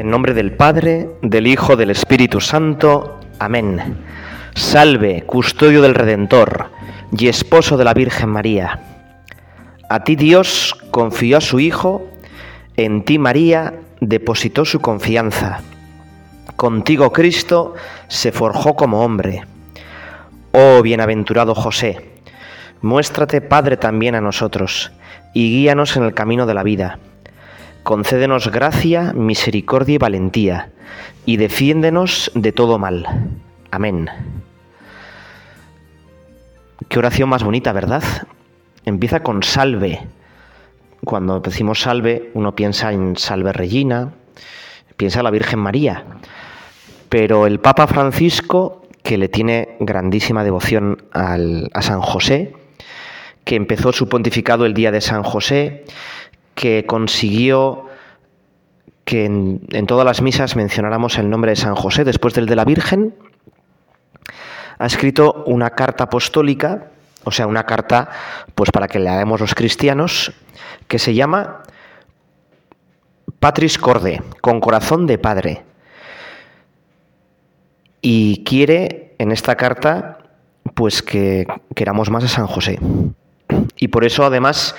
En nombre del Padre, del Hijo, del Espíritu Santo. Amén. Salve, custodio del Redentor y esposo de la Virgen María. A ti Dios confió a su Hijo, en ti María depositó su confianza. Contigo Cristo se forjó como hombre. Oh bienaventurado José, muéstrate Padre también a nosotros y guíanos en el camino de la vida concédenos gracia, misericordia y valentía, y defiéndenos de todo mal. Amén. Qué oración más bonita, ¿verdad? Empieza con salve. Cuando decimos salve, uno piensa en salve Regina, piensa en la Virgen María. Pero el Papa Francisco, que le tiene grandísima devoción a San José, que empezó su pontificado el día de San José, que consiguió que en, todas las misas mencionáramos el nombre de San José después del de la Virgen, ha escrito una carta apostólica, o sea, una carta pues para que le hagamos los cristianos, que se llama Patris Corde, con corazón de padre. Y quiere en esta carta pues que queramos más a San José. Y por eso además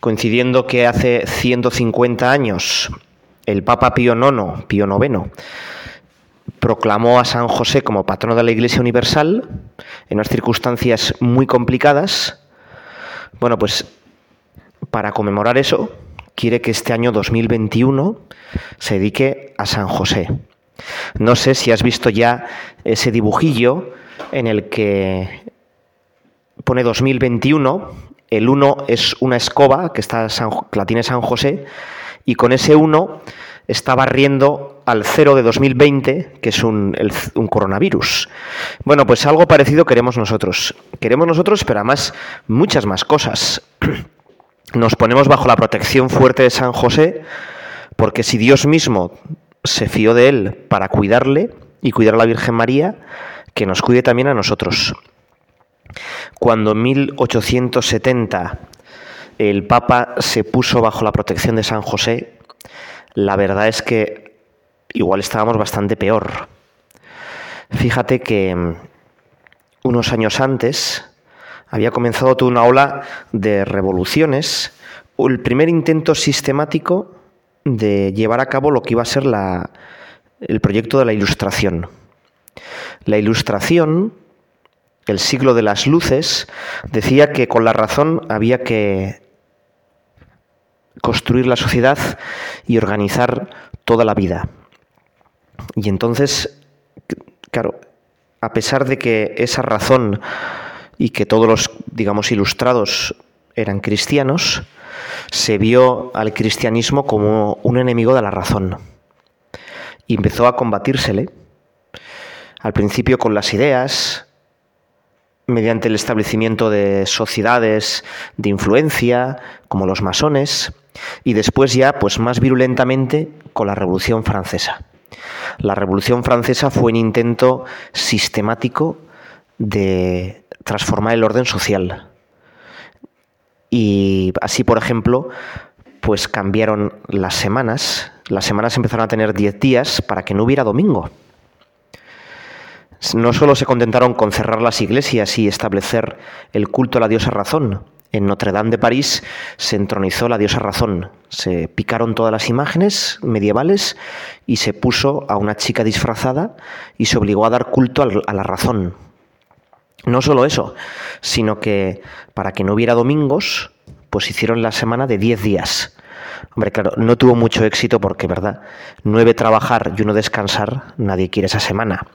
coincidiendo que hace 150 años el Papa Pío IX, Pío IX, proclamó a San José como patrono de la Iglesia Universal en unas circunstancias muy complicadas. Bueno, pues para conmemorar eso, quiere que este año 2021 se dedique a San José. No sé si has visto ya ese dibujillo en el que pone 2021 el 1 es una escoba que, está la tiene San José y con ese 1 está barriendo al 0 de 2020, que es un, un, coronavirus. Bueno, pues algo parecido queremos nosotros. Queremos nosotros, pero además muchas más cosas. Nos ponemos bajo la protección fuerte de San José, porque si Dios mismo se fió de él para cuidarle y cuidar a la Virgen María, que nos cuide también a nosotros. Cuando en 1870 el Papa se puso bajo la protección de San José, la verdad es que igual estábamos bastante peor. Fíjate que mm, unos años antes había comenzado toda una ola de revoluciones, el primer intento sistemático de llevar a cabo lo que iba a ser el proyecto de la Ilustración. La Ilustración el siglo de las luces, decía que con la razón había que construir la sociedad y organizar toda la vida. Y entonces, claro, a pesar de que esa razón y que todos los, digamos, ilustrados eran cristianos, se vio al cristianismo como un enemigo de la razón. Y empezó a combatírsele, al principio con las ideas, mediante el establecimiento de sociedades de influencia, como los masones, y después ya, pues más virulentamente, con la Revolución Francesa. La Revolución Francesa fue un intento sistemático de transformar el orden social. Y así, por ejemplo, pues cambiaron las semanas. Las semanas empezaron a tener 10 días para que no hubiera domingo. No solo se contentaron con cerrar las iglesias y establecer el culto a la diosa razón, en Notre Dame de París se entronizó la diosa razón. Se picaron todas las imágenes medievales y se puso a una chica disfrazada y se obligó a dar culto a la razón. No solo eso, sino que para que no hubiera domingos, pues hicieron la semana de 10 días. Hombre, claro, no tuvo mucho éxito porque, ¿verdad? Nueve trabajar y uno descansar, nadie quiere esa semana.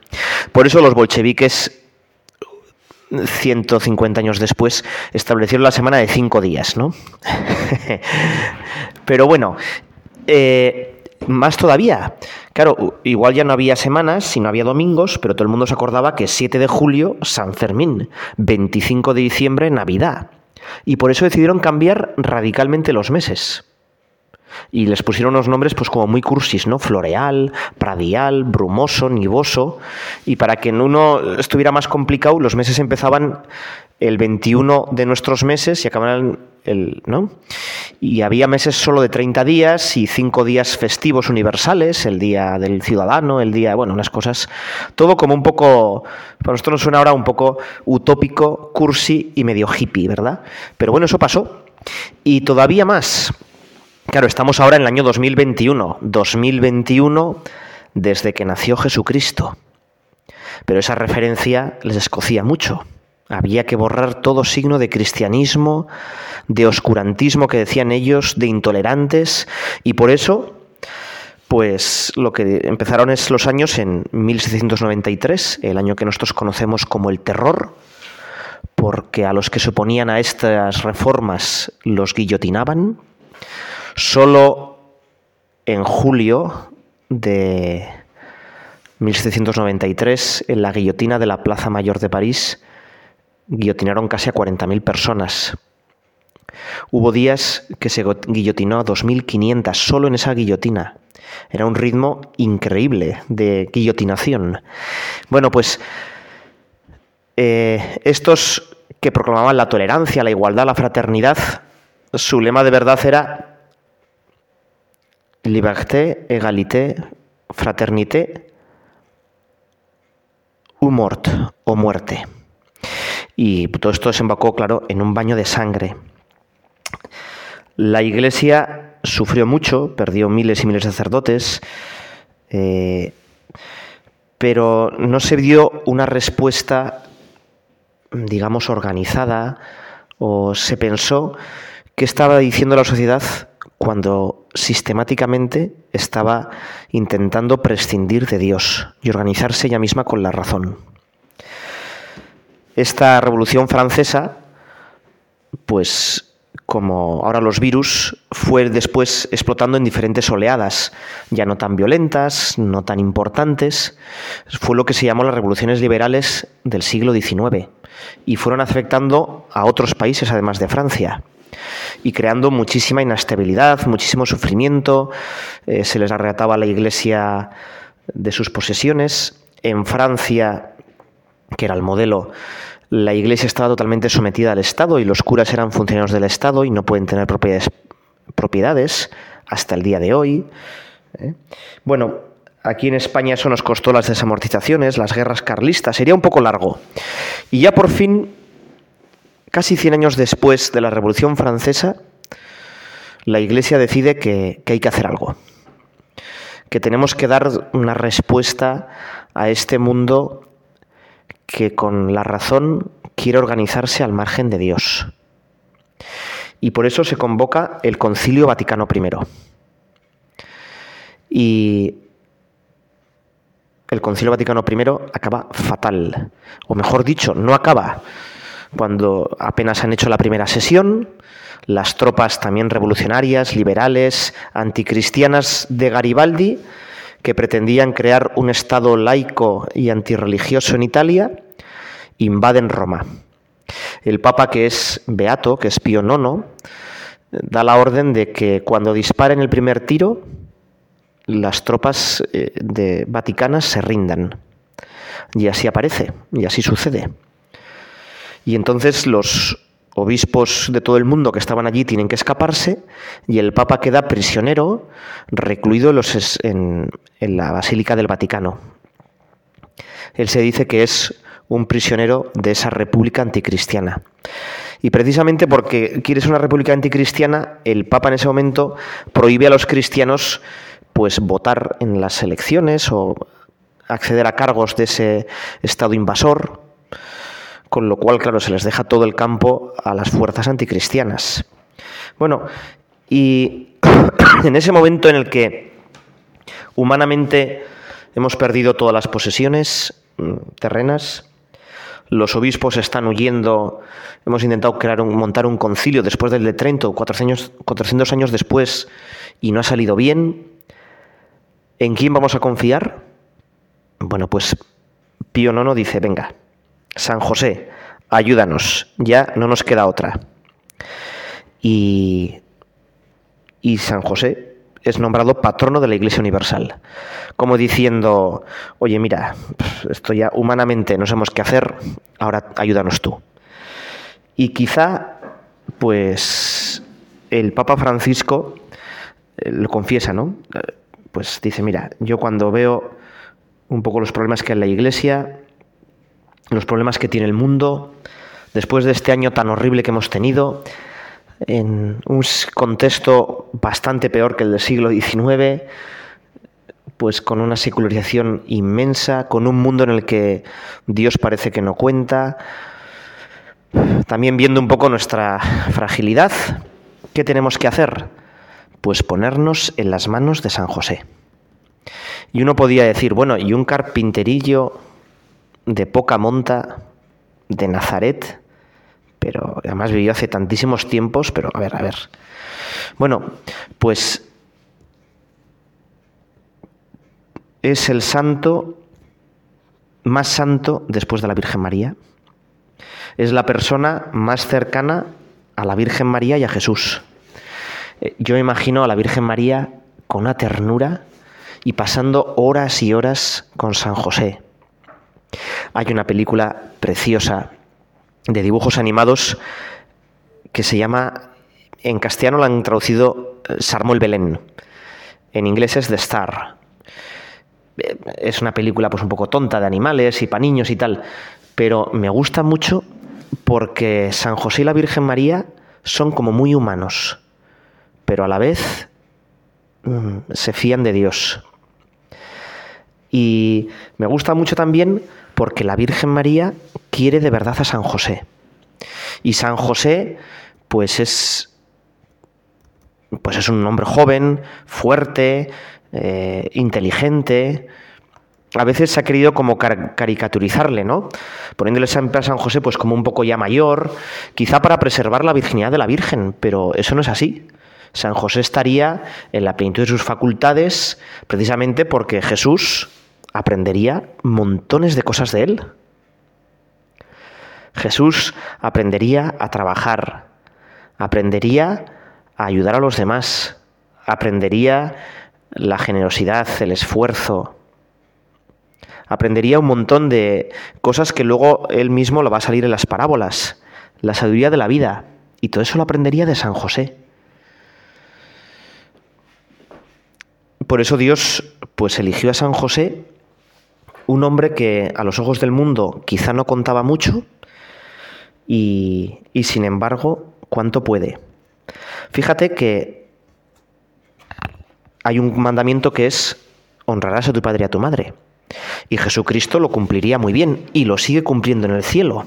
Por eso los bolcheviques 150 años después, establecieron la semana de cinco días, ¿no? Pero bueno, eh, más todavía. Claro, igual ya no había semanas, sino había domingos, pero todo el mundo se acordaba que 7 de julio, San Fermín, 25 de diciembre, Navidad. Y por eso decidieron cambiar radicalmente los meses. Y les pusieron unos nombres pues como muy cursis, ¿no? Floreal, Pradial, Brumoso, Nivoso. Y para que en uno estuviera más complicado, los meses empezaban el 21 de nuestros meses y acababan el, ¿no? Y había meses solo de 30 días y cinco días festivos universales, el día del ciudadano, el día, bueno, unas cosas, todo como un poco, para nosotros nos suena ahora un poco utópico, cursi y medio hippie, ¿verdad? Pero bueno, eso pasó. Y todavía más. Claro, estamos ahora en el año 2021. 2021 desde que nació Jesucristo. Pero esa referencia les escocía mucho. Había que borrar todo signo de cristianismo, de oscurantismo que decían ellos, de intolerantes, y por eso, pues lo que empezaron es los años en 1693, el año que nosotros conocemos como el terror, porque a los que se oponían a estas reformas los guillotinaban. Solo en julio de 1793, en la guillotina de la Plaza Mayor de París, guillotinaron casi a 40.000 personas. Hubo días que se guillotinó a 2.500 solo en esa guillotina. Era un ritmo increíble de guillotinación. Bueno, pues eh, estos que proclamaban la tolerancia, la igualdad, la fraternidad, su lema de verdad era liberté, égalité, fraternité ou mort, o muerte. Y todo esto desembocó, claro, en un baño de sangre. La iglesia sufrió mucho, perdió miles y miles de sacerdotes, eh, pero no se dio una respuesta, digamos, organizada, o se pensó que estaba diciendo la sociedad cuando sistemáticamente estaba intentando prescindir de Dios y organizarse ella misma con la razón. Esta revolución francesa, pues como ahora los virus, fue después explotando en diferentes oleadas, ya no tan violentas, no tan importantes. Fue lo que se llamó las revoluciones liberales del siglo XIX y fueron afectando a otros países además de Francia y creando muchísima inestabilidad, muchísimo sufrimiento. Eh, se les arrebataba la iglesia de sus posesiones. En Francia, que era el modelo, la iglesia estaba totalmente sometida al Estado y los curas eran funcionarios del Estado y no pueden tener propiedades, propiedades hasta el día de hoy. ¿eh? Bueno, aquí en España eso nos costó las desamortizaciones, las guerras carlistas, sería un poco largo. Y ya por fin Casi 100 años después de la Revolución Francesa, la Iglesia decide que, hay que hacer algo, que tenemos que dar una respuesta a este mundo que con la razón quiere organizarse al margen de Dios. Y por eso se convoca el Concilio Vaticano I. Y el Concilio Vaticano I acaba fatal, o mejor dicho, no acaba, cuando apenas han hecho la primera sesión, las tropas también revolucionarias, liberales, anticristianas de Garibaldi, que pretendían crear un Estado laico y antirreligioso en Italia, invaden Roma. El Papa, que es Beato, que es Pío IX, da la orden de que cuando disparen el primer tiro, las tropas eh, de vaticanas se rindan. Y así aparece, y así sucede. Y entonces los obispos de todo el mundo que estaban allí tienen que escaparse y el Papa queda prisionero, recluido en, la Basílica del Vaticano. Él se dice que es un prisionero de esa república anticristiana. Y precisamente porque quiere ser una república anticristiana, el Papa en ese momento prohíbe a los cristianos pues votar en las elecciones o acceder a cargos de ese estado invasor con lo cual, claro, se les deja todo el campo a las fuerzas anticristianas. Bueno, y en ese momento en el que humanamente hemos perdido todas las posesiones mm, terrenas, los obispos están huyendo, hemos intentado crear un, montar un concilio después del de Trento, 400 años, años después, y no ha salido bien. ¿En quién vamos a confiar? Bueno, pues Pío IX dice, venga, San José, ayúdanos, ya no nos queda otra. Y, y San José es nombrado patrono de la Iglesia Universal, como diciendo, oye, mira, esto ya humanamente no sabemos qué hacer, ahora ayúdanos tú. Y quizá, pues, el Papa Francisco eh, lo confiesa, ¿no? Eh, pues dice, mira, yo cuando veo un poco los problemas que hay en la Iglesia, los problemas que tiene el mundo, después de este año tan horrible que hemos tenido, en un contexto bastante peor que el del siglo XIX, pues con una secularización inmensa, con un mundo en el que Dios parece que no cuenta, también viendo un poco nuestra fragilidad, ¿qué tenemos que hacer? Pues ponernos en las manos de San José. Y uno podía decir, bueno, y un carpinterillo de poca monta de Nazaret, pero además vivió hace tantísimos tiempos, pero a ver, a ver. Bueno, pues es el santo más santo después de la Virgen María. Es la persona más cercana a la Virgen María y a Jesús. Eh, yo imagino a la Virgen María con una ternura y pasando horas y horas con San José. Hay una película preciosa de dibujos animados que se llama, en castellano la han traducido eh, Sarmo el Belén, en inglés es The Star. Eh, es una película pues un poco tonta de animales y para niños y tal, pero me gusta mucho porque San José y la Virgen María son como muy humanos, pero a la vez mm, se fían de Dios. Y me gusta mucho también porque la Virgen María quiere de verdad a San José. Y San José, pues es. Pues es un hombre joven, fuerte, eh, inteligente, a veces se ha querido como caricaturizarle, ¿no? Poniéndole siempre a San José pues como un poco ya mayor, quizá para preservar la virginidad de la Virgen, pero eso no es así. San José estaría en la plenitud de sus facultades precisamente porque Jesús aprendería montones de cosas de él. Jesús aprendería a trabajar, aprendería a ayudar a los demás, aprendería la generosidad, el esfuerzo, aprendería un montón de cosas que luego él mismo lo va a salir en las parábolas, la sabiduría de la vida, y todo eso lo aprendería de San José. Por eso Dios pues eligió a San José, un hombre que a los ojos del mundo quizá no contaba mucho y, y sin embargo, ¿cuánto puede? Fíjate que hay un mandamiento que es honrarás a tu padre y a tu madre. Y Jesucristo lo cumpliría muy bien y lo sigue cumpliendo en el cielo.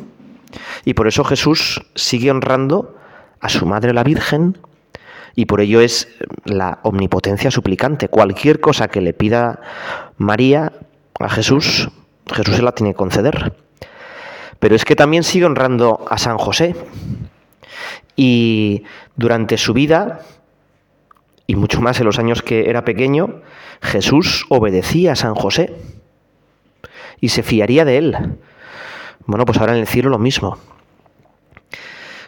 Y por eso Jesús sigue honrando a su madre la Virgen y por ello es la omnipotencia suplicante. Cualquier cosa que le pida María a Jesús, Jesús se la tiene que conceder. Pero es que también sigue honrando a San José. Y durante su vida, y mucho más en los años que era pequeño, Jesús obedecía a San José y se fiaría de él. Bueno, pues ahora en el cielo lo mismo.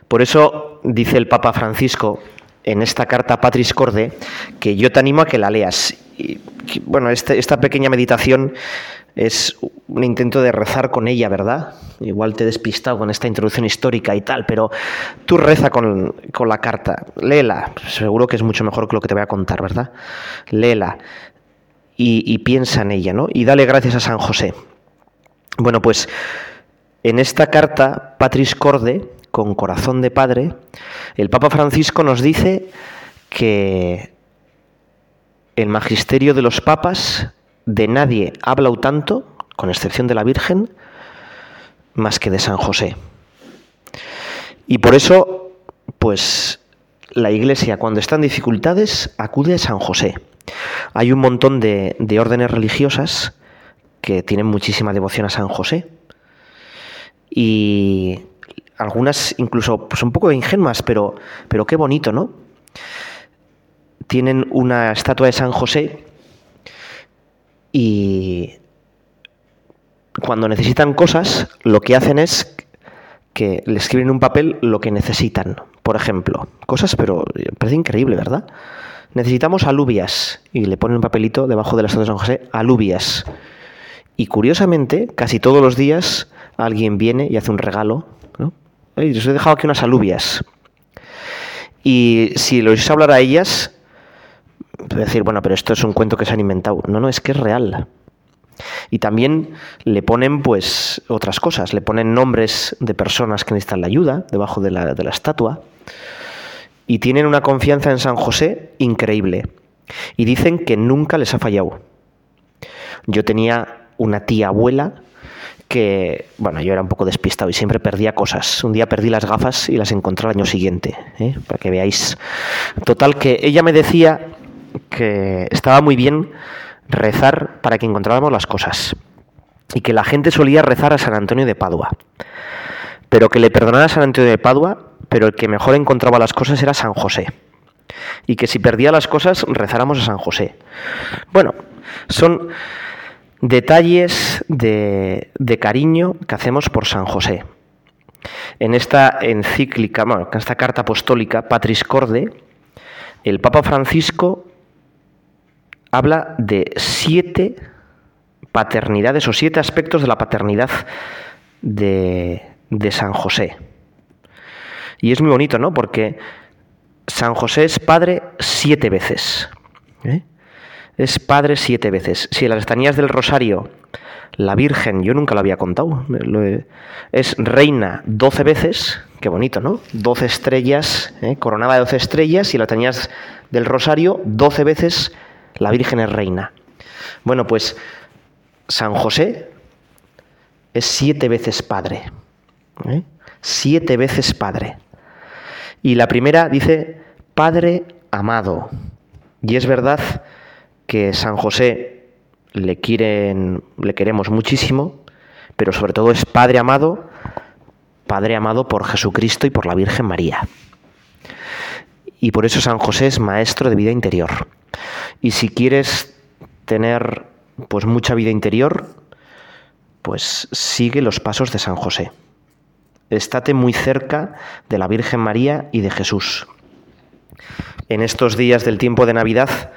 Por eso dice el Papa Francisco en esta carta Patris Corde que yo te animo a que la leas. Bueno, este, esta pequeña meditación es un intento de rezar con ella, ¿verdad? Igual te he despistado con esta introducción histórica y tal, pero tú reza con, la carta, léela, seguro que es mucho mejor que lo que te voy a contar, ¿verdad? Léela y, y piensa en ella, ¿no? Y dale gracias a San José. Bueno, pues en esta carta, Patris Corde, con corazón de padre, el Papa Francisco nos dice que el magisterio de los papas de nadie ha hablado tanto, con excepción de la Virgen, más que de San José. Y por eso, pues la Iglesia cuando está en dificultades acude a San José. Hay un montón de, de órdenes religiosas que tienen muchísima devoción a San José. Y algunas incluso pues un poco ingenuas, pero, pero qué bonito, ¿no? Tienen una estatua de San José y cuando necesitan cosas, lo que hacen es que le escriben en un papel lo que necesitan. Por ejemplo, cosas, pero parece increíble, ¿verdad? Necesitamos alubias y le ponen un papelito debajo de la estatua de San José, alubias. Y curiosamente, casi todos los días alguien viene y hace un regalo. ¿No? os he dejado aquí unas alubias. Y si lo oís hablar a ellas, decir, bueno, pero esto es un cuento que se han inventado. No, no, es que es real. Y también le ponen pues otras cosas, le ponen nombres de personas que necesitan la ayuda debajo de la, de la estatua y tienen una confianza en San José increíble. Y dicen que nunca les ha fallado. Yo tenía una tía abuela que, bueno, yo era un poco despistado y siempre perdía cosas. Un día perdí las gafas y las encontré al año siguiente, ¿eh? para que veáis. Total, que ella me decía que estaba muy bien rezar para que encontráramos las cosas y que la gente solía rezar a San Antonio de Padua, pero que le perdonara a San Antonio de Padua, pero el que mejor encontraba las cosas era San José. Y que si perdía las cosas, rezáramos a San José. Bueno, son detalles de, cariño que hacemos por San José. En esta encíclica, bueno, en esta carta apostólica, Patris Corde, el Papa Francisco habla de siete paternidades o siete aspectos de la paternidad de, San José. Y es muy bonito, ¿no? Porque San José es padre siete veces. ¿eh? Es padre siete veces. Si en las estanías del Rosario, la Virgen, yo nunca lo había contado, es reina doce veces, qué bonito, ¿no? Doce estrellas, ¿eh? coronada de doce estrellas, y las estanías del Rosario, doce veces la Virgen es reina. Bueno, pues San José es siete veces padre. ¿eh? Siete veces padre. Y la primera dice, Padre amado. Y es verdad que San José le quieren, le queremos muchísimo, pero sobre todo es Padre amado, Padre amado por Jesucristo y por la Virgen María. Y por eso San José es maestro de vida interior. Y si quieres tener pues mucha vida interior, pues sigue los pasos de San José. Estate muy cerca de la Virgen María y de Jesús. En estos días del tiempo de Navidad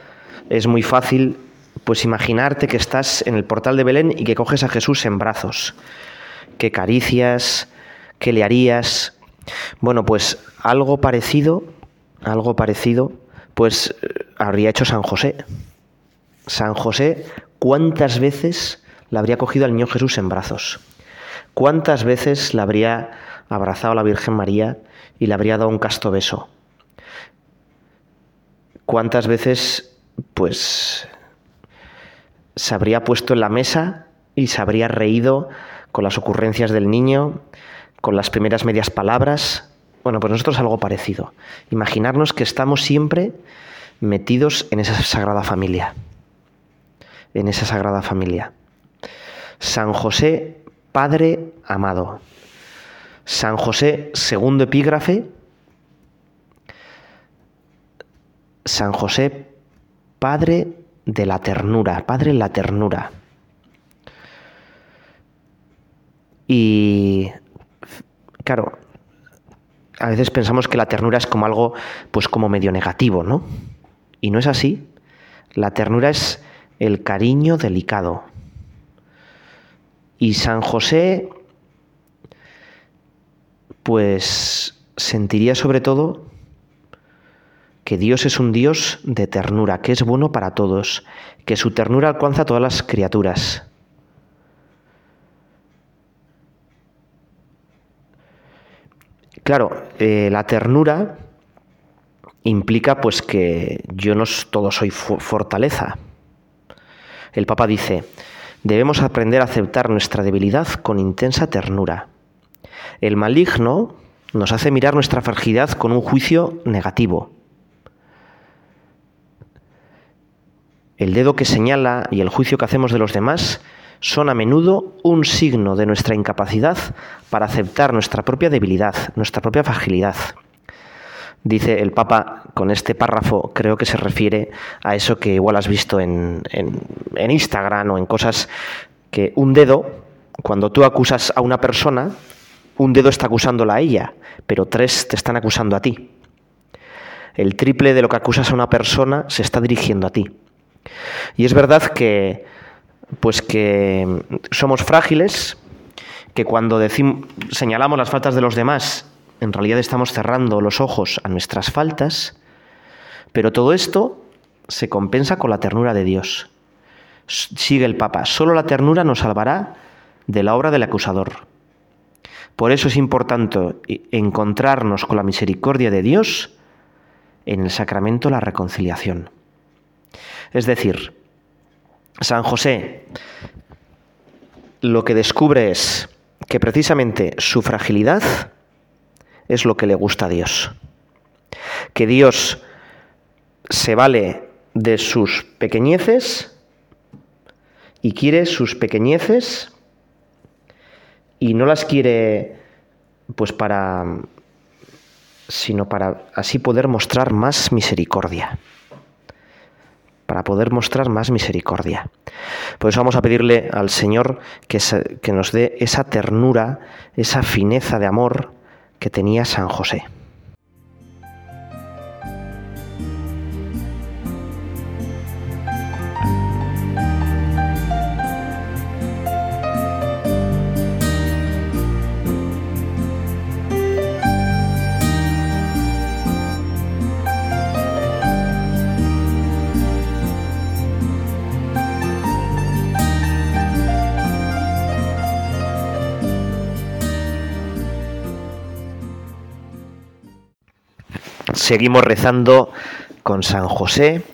es muy fácil pues imaginarte que estás en el portal de Belén y que coges a Jesús en brazos. ¿Qué caricias? ¿Qué le harías? Bueno, pues algo parecido, algo parecido pues eh, habría hecho San José. San José, ¿cuántas veces le habría cogido al niño Jesús en brazos? ¿Cuántas veces le habría abrazado a la Virgen María y le habría dado un casto beso? ¿Cuántas veces, pues, se habría puesto en la mesa y se habría reído con las ocurrencias del niño, con las primeras medias palabras, bueno, pues nosotros algo parecido. Imaginarnos que estamos siempre metidos en esa sagrada familia. En esa sagrada familia. San José, Padre amado. San José, segundo epígrafe. San José, Padre de la ternura, Padre la ternura. Y claro, a veces pensamos que la ternura es como algo, pues como medio negativo, ¿no? Y no es así. La ternura es el cariño delicado. Y San José, pues sentiría sobre todo que Dios es un Dios de ternura, que es bueno para todos, que su ternura alcanza a todas las criaturas. Claro, eh, la ternura implica pues que yo no todo soy fortaleza. El Papa dice, debemos aprender a aceptar nuestra debilidad con intensa ternura. El maligno nos hace mirar nuestra fragilidad con un juicio negativo. El dedo que señala y el juicio que hacemos de los demás son a menudo un signo de nuestra incapacidad para aceptar nuestra propia debilidad, nuestra propia fragilidad. Dice el Papa con este párrafo, creo que se refiere a eso que igual has visto en, en Instagram o en cosas que un dedo, cuando tú acusas a una persona, un dedo está acusándola a ella, pero tres te están acusando a ti. El triple de lo que acusas a una persona se está dirigiendo a ti. Y es verdad que pues que somos frágiles, que cuando decimos, señalamos las faltas de los demás en realidad estamos cerrando los ojos a nuestras faltas, pero todo esto se compensa con la ternura de Dios. Sigue el Papa, solo la ternura nos salvará de la obra del acusador. Por eso es importante encontrarnos con la misericordia de Dios en el sacramento de la reconciliación. Es decir, San José lo que descubre es que precisamente su fragilidad es lo que le gusta a Dios. Que Dios se vale de sus pequeñeces y quiere sus pequeñeces y no las quiere pues para sino para así poder mostrar más misericordia para poder mostrar más misericordia. Por eso vamos a pedirle al Señor que, que nos dé esa ternura, esa fineza de amor que tenía San José. Seguimos rezando con San José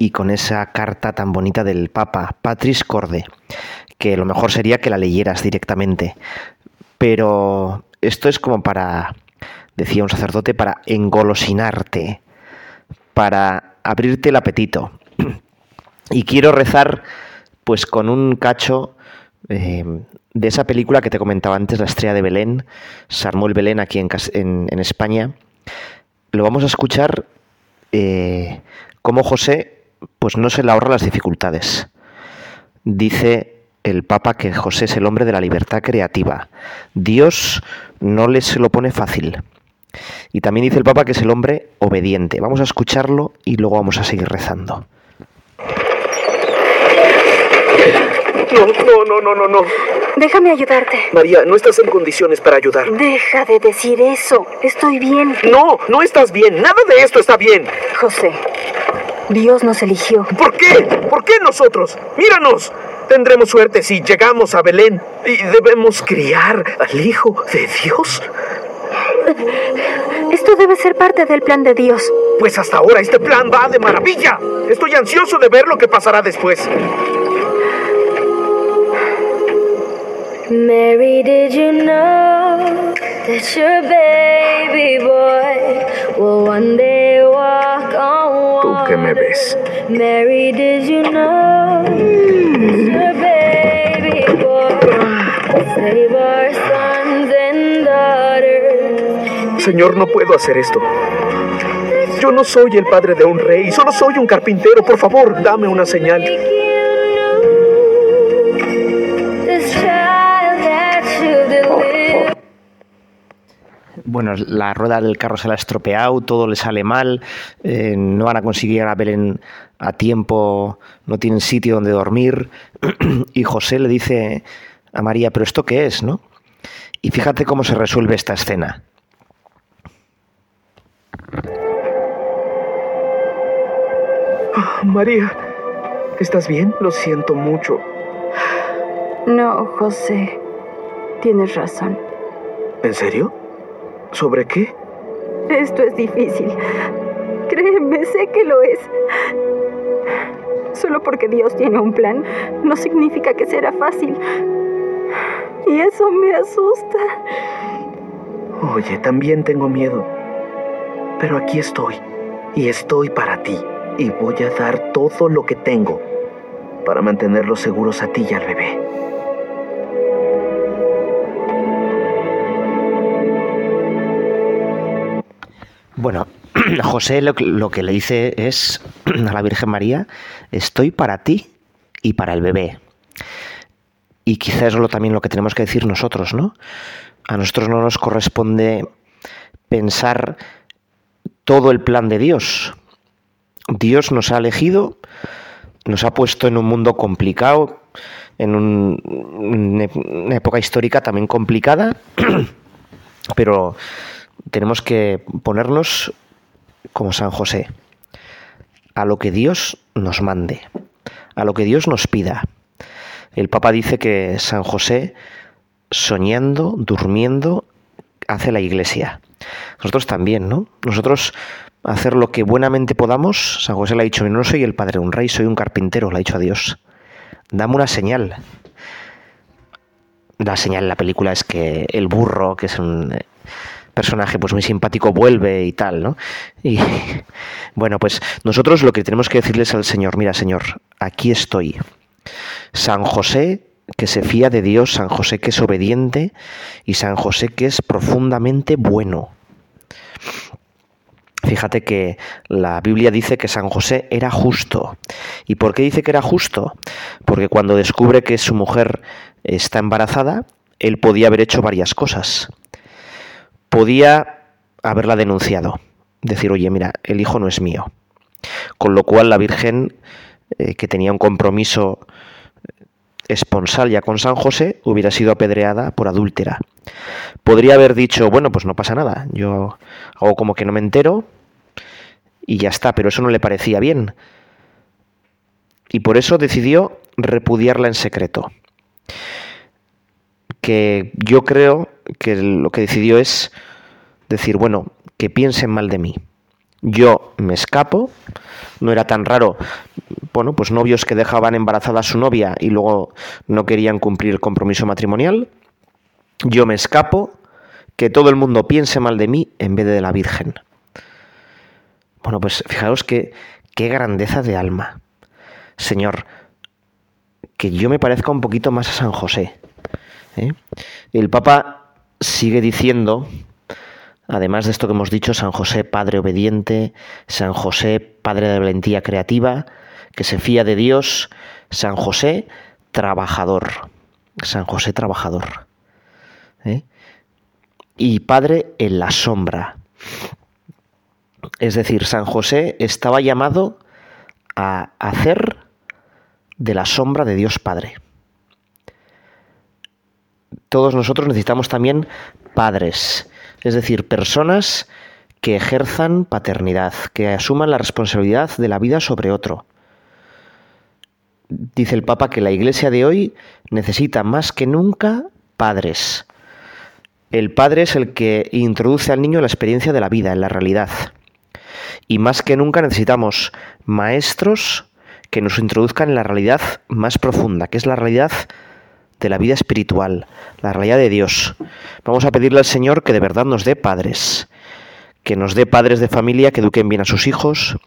y con esa carta tan bonita del Papa, Patris Corde, que lo mejor sería que la leyeras directamente. Pero esto es como para, decía un sacerdote, para engolosinarte, para abrirte el apetito. Y quiero rezar pues con un cacho eh, de esa película que te comentaba antes, La estrella de Belén, Sarmuel Belén aquí en España, lo vamos a escuchar eh, cómo José pues no se le ahorra las dificultades. Dice el Papa que José es el hombre de la libertad creativa. Dios no le se lo pone fácil. Y también dice el Papa que es el hombre obediente. Vamos a escucharlo y luego vamos a seguir rezando. No, no, no, no, no, no. Déjame ayudarte. María, no estás en condiciones para ayudar. Deja de decir eso. Estoy bien. No, no estás bien. Nada de esto está bien. José, Dios nos eligió. ¿Por qué? ¿Por qué nosotros? Míranos. Tendremos suerte si llegamos a Belén y debemos criar al Hijo de Dios. Esto debe ser parte del plan de Dios. Pues hasta ahora este plan va de maravilla. Estoy ansioso de ver lo que pasará después. Mary, did you know that your baby boy will one day walk on water? ¿Tú qué me ves? Mary, did you know that your baby boy will save our sons and daughters? Señor, no puedo hacer esto. Yo no soy el padre de un rey, solo soy un carpintero. Por favor, dame una señal. Bueno, la rueda del carro se la ha estropeado, todo le sale mal, eh, no van a conseguir a Belén a tiempo, no tienen sitio donde dormir. y José le dice a María, pero ¿esto qué es? ¿no? Y fíjate cómo se resuelve esta escena. Ah, María, ¿estás bien? Lo siento mucho. No, José, tienes razón. ¿En serio? ¿Sobre qué? Esto es difícil. Créeme, sé que lo es. Solo porque Dios tiene un plan no significa que será fácil. Y eso me asusta. Oye, también tengo miedo. Pero aquí estoy. Y estoy para ti. Y voy a dar todo lo que tengo para mantenerlos seguros a ti y al bebé. Bueno, José lo, que le dice es a la Virgen María, estoy para ti y para el bebé. Y quizás es también lo que tenemos que decir nosotros, ¿no? A nosotros no nos corresponde pensar todo el plan de Dios. Dios nos ha elegido, nos ha puesto en un mundo complicado, en una época histórica también complicada, pero tenemos que ponernos como San José, a lo que Dios nos mande, a lo que Dios nos pida. El Papa dice que San José, soñando, durmiendo, hace la iglesia. Nosotros también, ¿no? Nosotros hacer lo que buenamente podamos. San José le ha dicho, no soy el padre de un rey, soy un carpintero, le ha dicho a Dios. Dame una señal. La señal en la película es que el burro, que es un personaje pues muy simpático, vuelve y tal, ¿no? Y bueno, pues nosotros lo que tenemos que decirles al Señor, mira Señor, aquí estoy. San José que se fía de Dios, San José que es obediente y San José que es profundamente bueno. Fíjate que la Biblia dice que San José era justo. ¿Y por qué dice que era justo? Porque cuando descubre que su mujer está embarazada, él podía haber hecho varias cosas. Podía haberla denunciado, decir, oye, mira, el hijo no es mío. Con lo cual la Virgen, eh, que tenía un compromiso esponsal ya con San José, hubiera sido apedreada por adúltera. Podría haber dicho, bueno, pues no pasa nada, yo hago como que no me entero y ya está, pero eso no le parecía bien. Y por eso decidió repudiarla en secreto. Que yo creo que lo que decidió es decir, bueno, que piensen mal de mí. Yo me escapo, no era tan raro, bueno, pues novios que dejaban embarazada a su novia y luego no querían cumplir el compromiso matrimonial. Yo me escapo, que todo el mundo piense mal de mí en vez de la Virgen. Bueno, pues fijaos que qué grandeza de alma. Señor, que yo me parezca un poquito más a San José. ¿Eh? El Papa sigue diciendo Además de esto que hemos dicho, San José, Padre obediente, San José, Padre de valentía creativa, que se fía de Dios, San José, trabajador, San José, trabajador. ¿eh? Y Padre en la sombra. Es decir, San José estaba llamado a hacer de la sombra de Dios Padre. Todos nosotros necesitamos también padres, es decir, personas que ejerzan paternidad, que asuman la responsabilidad de la vida sobre otro. Dice el Papa que la Iglesia de hoy necesita más que nunca padres. El padre es el que introduce al niño en la experiencia de la vida, en la realidad. Y más que nunca necesitamos maestros que nos introduzcan en la realidad más profunda, que es la realidad de la vida espiritual, la realidad de Dios. Vamos a pedirle al Señor que de verdad nos dé padres, que nos dé padres de familia que eduquen bien a sus hijos,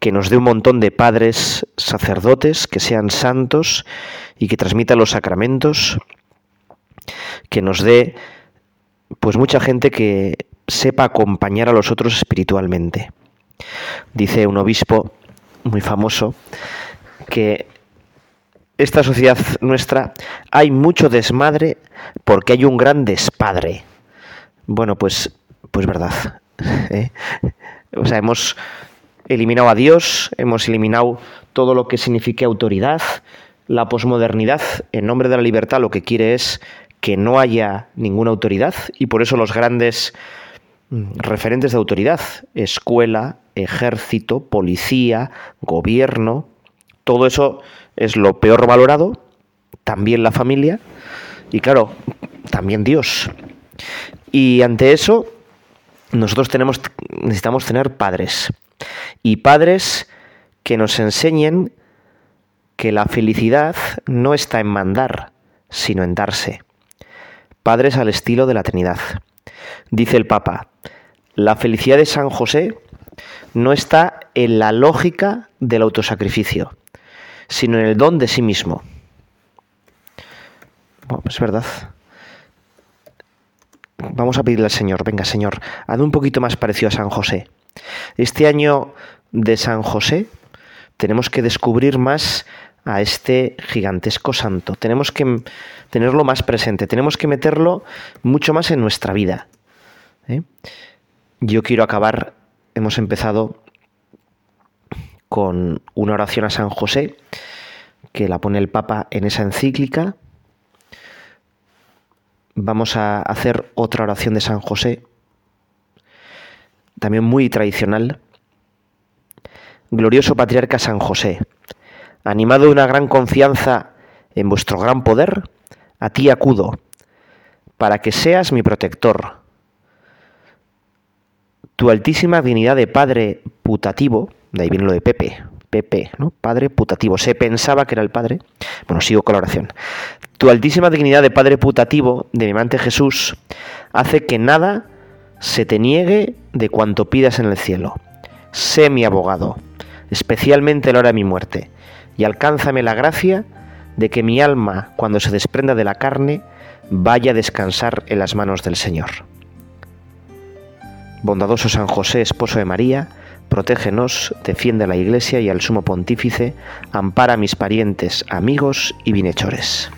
que nos dé un montón de padres sacerdotes que sean santos y que transmitan los sacramentos, que nos dé pues mucha gente que sepa acompañar a los otros espiritualmente. Dice un obispo muy famoso que esta sociedad nuestra hay mucho desmadre porque hay un gran despadre. Bueno, pues, pues verdad. ¿eh? O sea, hemos eliminado a Dios, hemos eliminado todo lo que signifique autoridad. La posmodernidad, en nombre de la libertad, lo que quiere es que no haya ninguna autoridad y por eso los grandes mm, referentes de autoridad, escuela, ejército, policía, gobierno, todo eso es lo peor valorado, también la familia y claro, también Dios. Y ante eso, nosotros tenemos, necesitamos tener padres. Y padres que nos enseñen que la felicidad no está en mandar, sino en darse. Padres al estilo de la Trinidad. Dice el Papa, la felicidad de San José no está en la lógica del autosacrificio, sino en el don de sí mismo. Bueno, es verdad. Vamos a pedirle al Señor, venga Señor, haz un poquito más parecido a San José. Este año de San José tenemos que descubrir más a este gigantesco santo. Tenemos que tenerlo más presente, tenemos que meterlo mucho más en nuestra vida. ¿eh? Yo quiero acabar, hemos empezado con una oración a San José, que la pone el Papa en esa encíclica. Vamos a hacer otra oración de San José, también muy tradicional. Glorioso patriarca San José, animado de una gran confianza en vuestro gran poder, a ti acudo, para que seas mi protector. Tu altísima dignidad de padre putativo, de ahí viene lo de Pepe, Pepe, ¿no? Padre putativo. Se pensaba que era el padre. Bueno, sigo con la oración. Tu altísima dignidad de padre putativo de mi amante Jesús hace que nada se te niegue de cuanto pidas en el cielo. Sé mi abogado, especialmente en la hora de mi muerte, y alcánzame la gracia de que mi alma, cuando se desprenda de la carne, vaya a descansar en las manos del Señor. Bondadoso San José, esposo de María, protégenos, defiende a la Iglesia y al Sumo Pontífice, ampara a mis parientes, amigos y bienhechores.